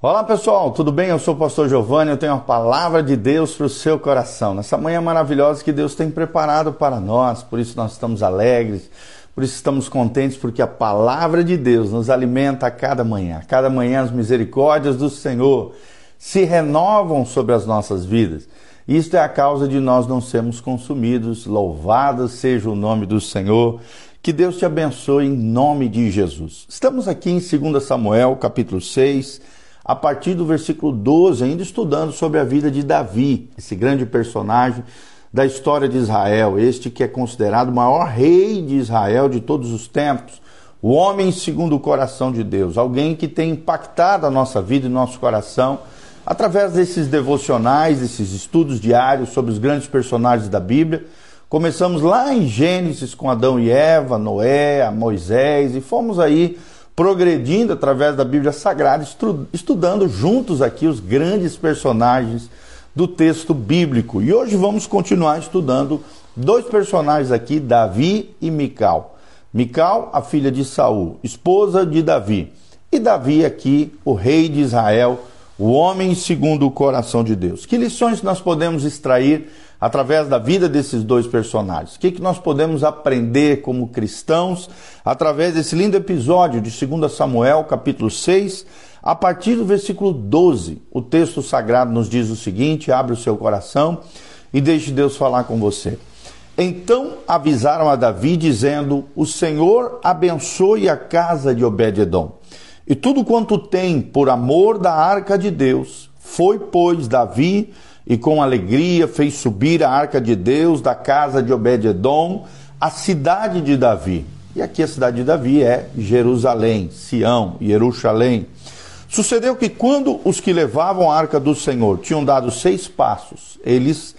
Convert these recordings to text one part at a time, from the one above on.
Olá pessoal, tudo bem? Eu sou o pastor Giovanni, eu tenho a palavra de Deus para o seu coração. Nessa manhã maravilhosa que Deus tem preparado para nós, por isso nós estamos alegres, por isso estamos contentes, porque a palavra de Deus nos alimenta a cada manhã. A cada manhã as misericórdias do Senhor se renovam sobre as nossas vidas. Isto é a causa de nós não sermos consumidos. Louvado seja o nome do Senhor. Que Deus te abençoe em nome de Jesus. Estamos aqui em 2 Samuel, capítulo 6 a partir do versículo 12, ainda estudando sobre a vida de Davi, esse grande personagem da história de Israel, este que é considerado o maior rei de Israel de todos os tempos, o homem segundo o coração de Deus, alguém que tem impactado a nossa vida e nosso coração através desses devocionais, desses estudos diários sobre os grandes personagens da Bíblia. Começamos lá em Gênesis com Adão e Eva, Noé, Moisés e fomos aí progredindo através da Bíblia Sagrada, estudando juntos aqui os grandes personagens do texto bíblico. E hoje vamos continuar estudando dois personagens aqui, Davi e Mical. Mical, a filha de Saul, esposa de Davi. E Davi aqui, o rei de Israel, o homem segundo o coração de Deus. Que lições nós podemos extrair através da vida desses dois personagens. O que, que nós podemos aprender como cristãos através desse lindo episódio de 2 Samuel, capítulo 6, a partir do versículo 12. O texto sagrado nos diz o seguinte: abre o seu coração e deixe Deus falar com você. Então avisaram a Davi, dizendo: O Senhor abençoe a casa de Obed-Edom. E tudo quanto tem por amor da arca de Deus. Foi, pois, Davi e com alegria fez subir a arca de Deus da casa de Obed-Edom, a cidade de Davi. E aqui a cidade de Davi é Jerusalém, Sião, Jerusalém. Sucedeu que quando os que levavam a arca do Senhor tinham dado seis passos, eles,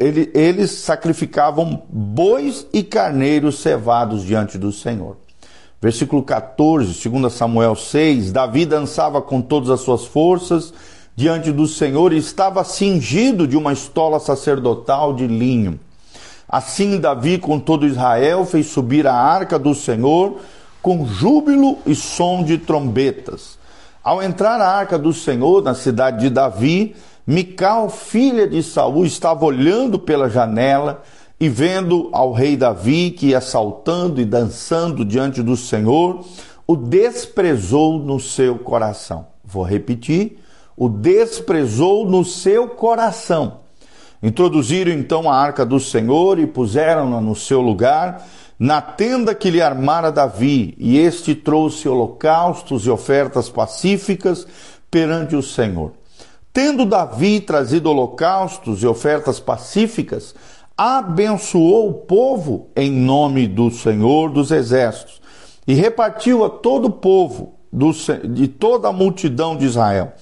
eles, eles sacrificavam bois e carneiros cevados diante do Senhor. Versículo 14, 2 Samuel 6: Davi dançava com todas as suas forças diante do Senhor estava cingido de uma estola sacerdotal de linho. Assim Davi com todo Israel fez subir a arca do Senhor com júbilo e som de trombetas. Ao entrar a arca do Senhor na cidade de Davi, Mical, filha de Saul, estava olhando pela janela e vendo ao rei Davi que ia saltando e dançando diante do Senhor, o desprezou no seu coração. Vou repetir o desprezou no seu coração. Introduziram então a arca do Senhor e puseram-na no seu lugar, na tenda que lhe armara Davi, e este trouxe holocaustos e ofertas pacíficas perante o Senhor. Tendo Davi trazido holocaustos e ofertas pacíficas, abençoou o povo em nome do Senhor dos Exércitos e repartiu a todo o povo de toda a multidão de Israel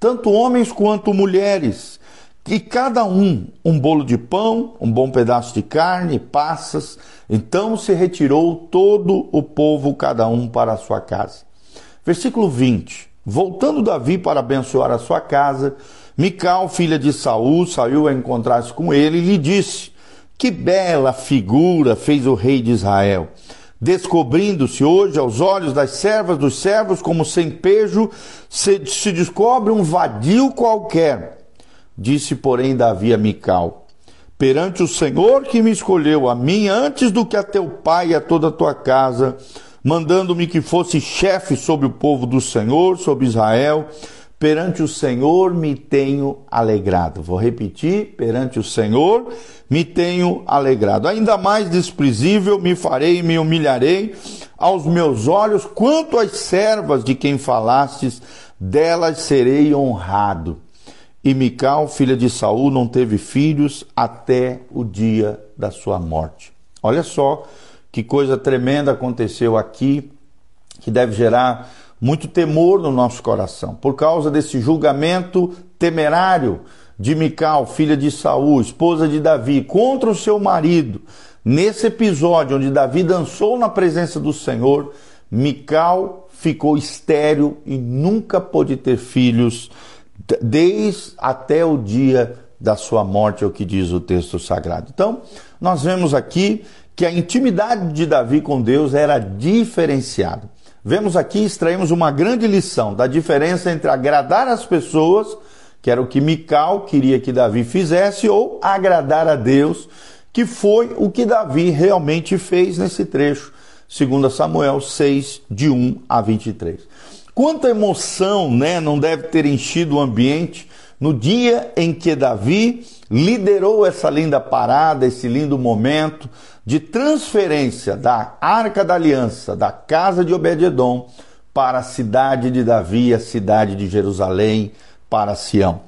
tanto homens quanto mulheres, e cada um um bolo de pão, um bom pedaço de carne, passas. Então se retirou todo o povo, cada um para a sua casa. Versículo 20. Voltando Davi para abençoar a sua casa, Mical, filha de Saul, saiu a encontrar-se com ele e lhe disse: Que bela figura fez o rei de Israel descobrindo-se hoje aos olhos das servas dos servos como sem pejo, se, se descobre um vadio qualquer. Disse, porém, Davi a Mical: Perante o Senhor que me escolheu a mim antes do que a teu pai e a toda a tua casa, mandando-me que fosse chefe sobre o povo do Senhor, sobre Israel, perante o Senhor me tenho alegrado. Vou repetir: perante o Senhor me tenho alegrado. Ainda mais desprezível me farei e me humilharei aos meus olhos, quanto às servas de quem falastes, delas serei honrado. E Mical, filha de Saul, não teve filhos até o dia da sua morte. Olha só que coisa tremenda aconteceu aqui, que deve gerar muito temor no nosso coração, por causa desse julgamento temerário de Mical, filha de Saul, esposa de Davi, contra o seu marido. Nesse episódio onde Davi dançou na presença do Senhor, Mical ficou estéril e nunca pôde ter filhos, desde até o dia da sua morte, é o que diz o texto sagrado. Então, nós vemos aqui que a intimidade de Davi com Deus era diferenciada. Vemos aqui, extraímos uma grande lição da diferença entre agradar as pessoas, que era o que Mical queria que Davi fizesse, ou agradar a Deus, que foi o que Davi realmente fez nesse trecho, segundo Samuel 6, de 1 a 23. Quanta emoção né, não deve ter enchido o ambiente no dia em que Davi liderou essa linda parada, esse lindo momento de transferência da Arca da Aliança, da casa de Obed-edom, para a cidade de Davi, a cidade de Jerusalém, para Sião.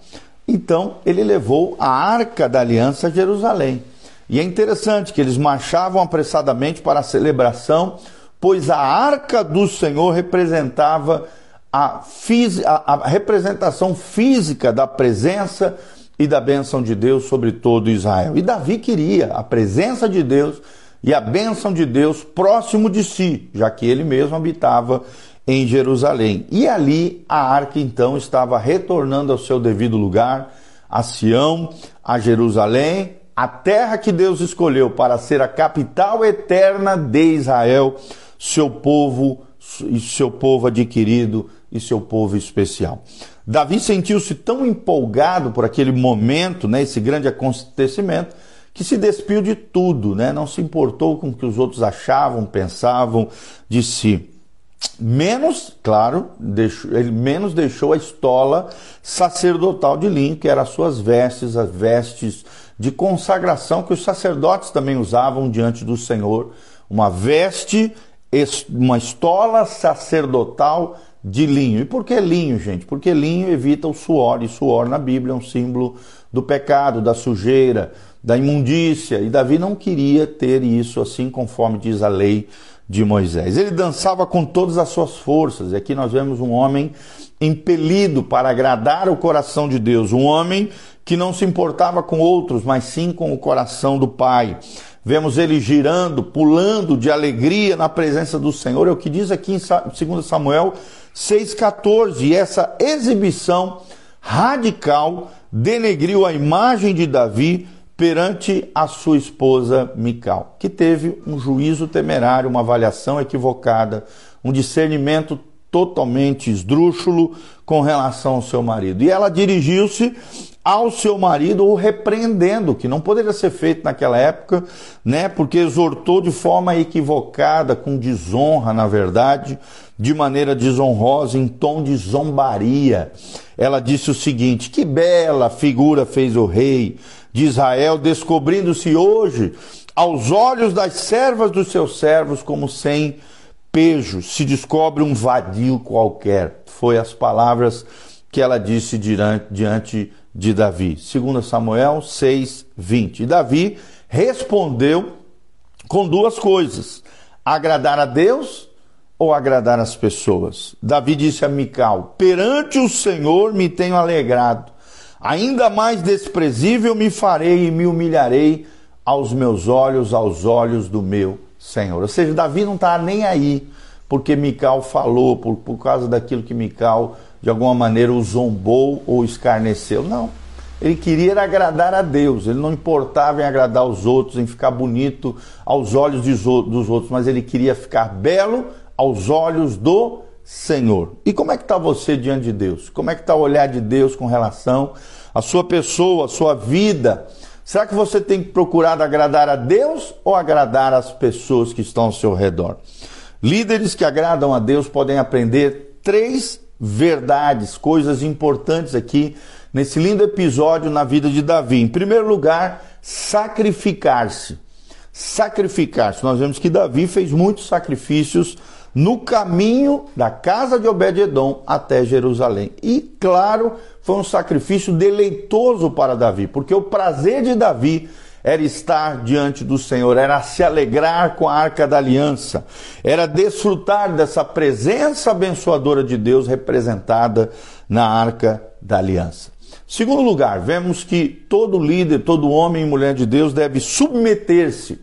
Então, ele levou a Arca da Aliança a Jerusalém. E é interessante que eles marchavam apressadamente para a celebração, pois a Arca do Senhor representava a, a, a representação física da presença e da bênção de Deus sobre todo Israel. E Davi queria a presença de Deus e a bênção de Deus próximo de si, já que ele mesmo habitava em Jerusalém. E ali a arca então estava retornando ao seu devido lugar, a Sião, a Jerusalém, a terra que Deus escolheu para ser a capital eterna de Israel, seu povo e seu povo adquirido e seu povo especial. Davi sentiu-se tão empolgado por aquele momento, né, esse grande acontecimento, que se despiu de tudo, né? não se importou com o que os outros achavam, pensavam de si. Menos, claro, deixou, ele menos deixou a estola sacerdotal de linho, que eram as suas vestes, as vestes de consagração que os sacerdotes também usavam diante do Senhor. Uma veste, uma estola sacerdotal de linho. E por que linho, gente? Porque linho evita o suor, e suor na Bíblia é um símbolo do pecado, da sujeira, da imundícia. E Davi não queria ter isso assim conforme diz a lei de Moisés. Ele dançava com todas as suas forças. E aqui nós vemos um homem impelido para agradar o coração de Deus, um homem que não se importava com outros, mas sim com o coração do Pai. Vemos ele girando, pulando de alegria na presença do Senhor. É o que diz aqui em 2 Samuel 6,14. E essa exibição radical denegriu a imagem de Davi perante a sua esposa Mical, que teve um juízo temerário, uma avaliação equivocada, um discernimento totalmente esdrúxulo com relação ao seu marido. E ela dirigiu-se ao seu marido o repreendendo, que não poderia ser feito naquela época, né? Porque exortou de forma equivocada, com desonra, na verdade, de maneira desonrosa, em tom de zombaria. Ela disse o seguinte: Que bela figura fez o rei de Israel, descobrindo-se hoje aos olhos das servas dos seus servos como sem pejo, se descobre um vadio qualquer. Foi as palavras que ela disse diante de Davi. 2 Samuel 6, 20. E Davi respondeu com duas coisas: agradar a Deus ou agradar as pessoas. Davi disse a Mical: Perante o Senhor me tenho alegrado Ainda mais desprezível me farei e me humilharei aos meus olhos, aos olhos do meu Senhor. Ou seja, Davi não está nem aí porque Mical falou, por, por causa daquilo que Mical de alguma maneira o zombou ou escarneceu. Não. Ele queria agradar a Deus, ele não importava em agradar os outros, em ficar bonito aos olhos dos outros, mas ele queria ficar belo aos olhos do Senhor. E como é que está você diante de Deus? Como é que está o olhar de Deus com relação à sua pessoa, à sua vida? Será que você tem procurado agradar a Deus ou agradar as pessoas que estão ao seu redor? Líderes que agradam a Deus podem aprender três verdades, coisas importantes aqui nesse lindo episódio na vida de Davi. Em primeiro lugar, sacrificar-se. Sacrificar-se. Nós vemos que Davi fez muitos sacrifícios no caminho da casa de Obed-edom até Jerusalém. E claro, foi um sacrifício deleitoso para Davi, porque o prazer de Davi era estar diante do Senhor, era se alegrar com a arca da aliança, era desfrutar dessa presença abençoadora de Deus representada na arca da aliança. Segundo lugar, vemos que todo líder, todo homem e mulher de Deus deve submeter-se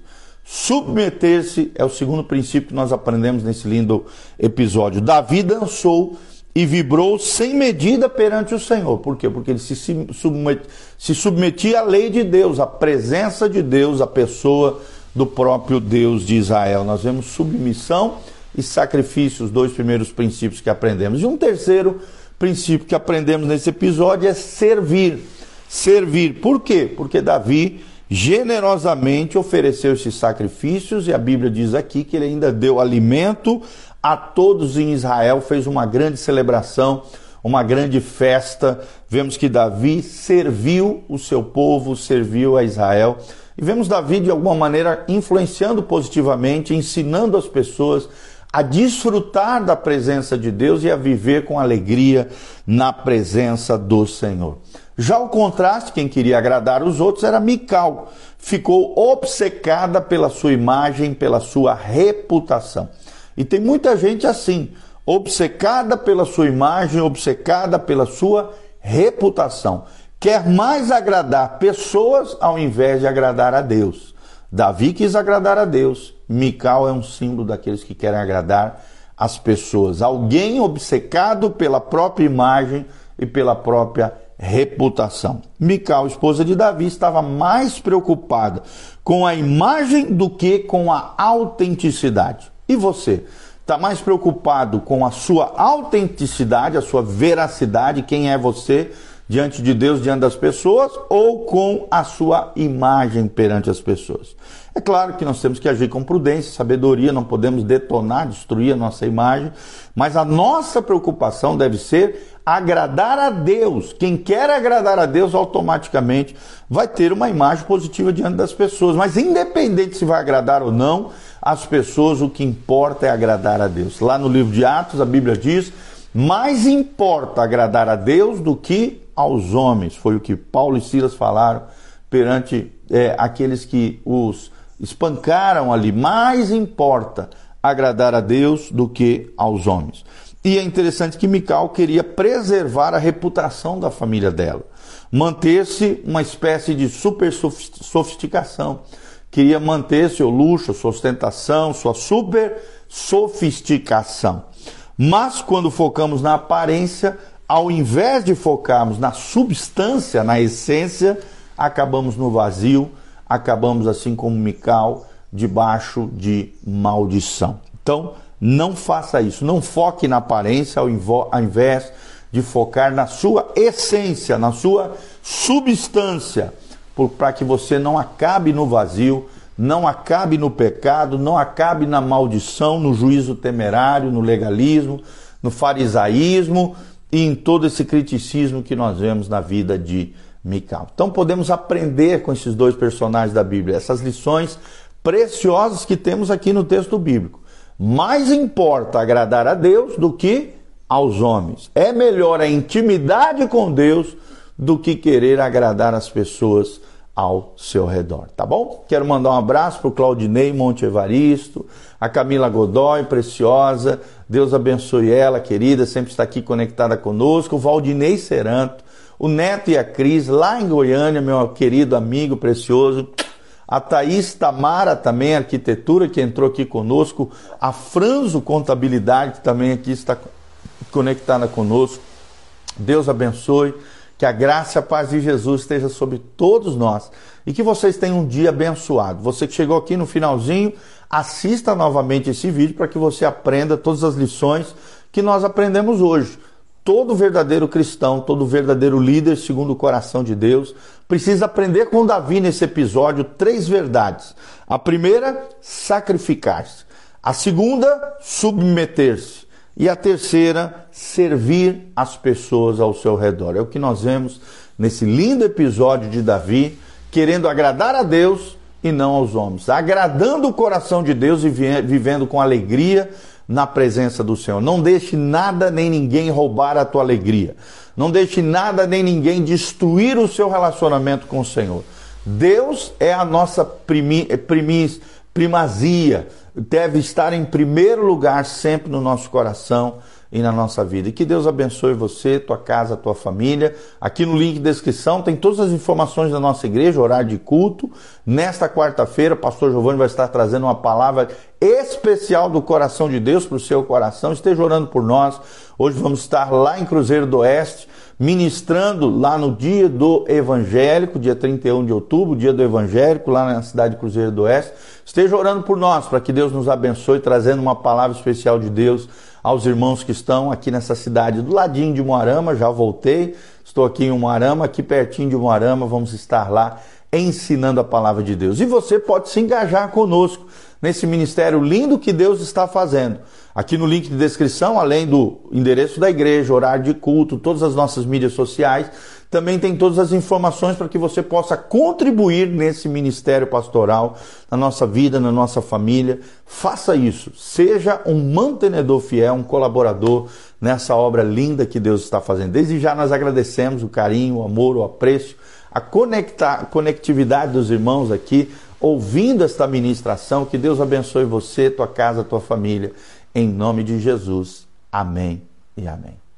Submeter-se é o segundo princípio que nós aprendemos nesse lindo episódio. Davi dançou e vibrou sem medida perante o Senhor. Por quê? Porque ele se, se submetia à lei de Deus, à presença de Deus, à pessoa do próprio Deus de Israel. Nós vemos submissão e sacrifício, os dois primeiros princípios que aprendemos. E um terceiro princípio que aprendemos nesse episódio é servir. Servir. Por quê? Porque Davi generosamente ofereceu esses sacrifícios e a Bíblia diz aqui que ele ainda deu alimento a todos em Israel, fez uma grande celebração, uma grande festa. Vemos que Davi serviu o seu povo, serviu a Israel. E vemos Davi de alguma maneira influenciando positivamente, ensinando as pessoas a desfrutar da presença de Deus e a viver com alegria na presença do Senhor. Já o contraste, quem queria agradar os outros era Mical. Ficou obcecada pela sua imagem, pela sua reputação. E tem muita gente assim, obcecada pela sua imagem, obcecada pela sua reputação. Quer mais agradar pessoas ao invés de agradar a Deus. Davi quis agradar a Deus. Mical é um símbolo daqueles que querem agradar as pessoas. Alguém obcecado pela própria imagem e pela própria reputação. Mical, esposa de Davi, estava mais preocupada com a imagem do que com a autenticidade. E você? Está mais preocupado com a sua autenticidade, a sua veracidade, quem é você diante de Deus, diante das pessoas, ou com a sua imagem perante as pessoas? É claro que nós temos que agir com prudência, sabedoria, não podemos detonar, destruir a nossa imagem, mas a nossa preocupação deve ser agradar a Deus. Quem quer agradar a Deus automaticamente vai ter uma imagem positiva diante das pessoas, mas independente se vai agradar ou não as pessoas, o que importa é agradar a Deus. Lá no livro de Atos, a Bíblia diz: mais importa agradar a Deus do que aos homens. Foi o que Paulo e Silas falaram perante é, aqueles que os espancaram ali. Mais importa agradar a Deus do que aos homens. E é interessante que Mical queria preservar a reputação da família dela, manter-se uma espécie de super sofisticação, queria manter seu luxo, sua ostentação, sua super sofisticação. Mas quando focamos na aparência, ao invés de focarmos na substância, na essência, acabamos no vazio, acabamos assim como Mical, debaixo de maldição. Então, não faça isso, não foque na aparência ao invés de focar na sua essência, na sua substância, para que você não acabe no vazio, não acabe no pecado, não acabe na maldição, no juízo temerário, no legalismo, no farisaísmo e em todo esse criticismo que nós vemos na vida de Mical. Então podemos aprender com esses dois personagens da Bíblia, essas lições preciosas que temos aqui no texto bíblico. Mais importa agradar a Deus do que aos homens. É melhor a intimidade com Deus do que querer agradar as pessoas ao seu redor, tá bom? Quero mandar um abraço para o Claudinei Monte Evaristo, a Camila Godoy, preciosa, Deus abençoe ela, querida, sempre está aqui conectada conosco, o Valdinei Seranto, o Neto e a Cris, lá em Goiânia, meu querido amigo precioso, a Thaís Tamara também, arquitetura, que entrou aqui conosco, a Franzo Contabilidade, que também aqui está conectada conosco. Deus abençoe, que a graça e a paz de Jesus esteja sobre todos nós e que vocês tenham um dia abençoado. Você que chegou aqui no finalzinho, assista novamente esse vídeo para que você aprenda todas as lições que nós aprendemos hoje todo verdadeiro cristão, todo verdadeiro líder segundo o coração de Deus, precisa aprender com Davi nesse episódio três verdades. A primeira, sacrificar-se. A segunda, submeter-se. E a terceira, servir as pessoas ao seu redor. É o que nós vemos nesse lindo episódio de Davi, querendo agradar a Deus e não aos homens, agradando o coração de Deus e vivendo com alegria na presença do Senhor. Não deixe nada nem ninguém roubar a tua alegria. Não deixe nada nem ninguém destruir o seu relacionamento com o Senhor. Deus é a nossa primi, primis, primazia, deve estar em primeiro lugar sempre no nosso coração e na nossa vida. E que Deus abençoe você, tua casa, tua família. Aqui no link de descrição tem todas as informações da nossa igreja, horário de culto. Nesta quarta-feira, o pastor Giovanni vai estar trazendo uma palavra especial do coração de Deus para o seu coração. Esteja orando por nós. Hoje vamos estar lá em Cruzeiro do Oeste, ministrando lá no dia do evangélico, dia 31 de outubro, dia do evangélico, lá na cidade de Cruzeiro do Oeste. Esteja orando por nós, para que Deus nos abençoe, trazendo uma palavra especial de Deus aos irmãos que estão aqui nessa cidade, do ladinho de Moarama, já voltei, estou aqui em Moarama, aqui pertinho de Moarama, vamos estar lá ensinando a palavra de Deus. E você pode se engajar conosco nesse ministério lindo que Deus está fazendo. Aqui no link de descrição, além do endereço da igreja, horário de culto, todas as nossas mídias sociais, também tem todas as informações para que você possa contribuir nesse ministério pastoral, na nossa vida, na nossa família. Faça isso. Seja um mantenedor fiel, um colaborador nessa obra linda que Deus está fazendo. Desde já nós agradecemos o carinho, o amor, o apreço, a conectar, conectividade dos irmãos aqui, ouvindo esta ministração. Que Deus abençoe você, tua casa, tua família. Em nome de Jesus. Amém e amém.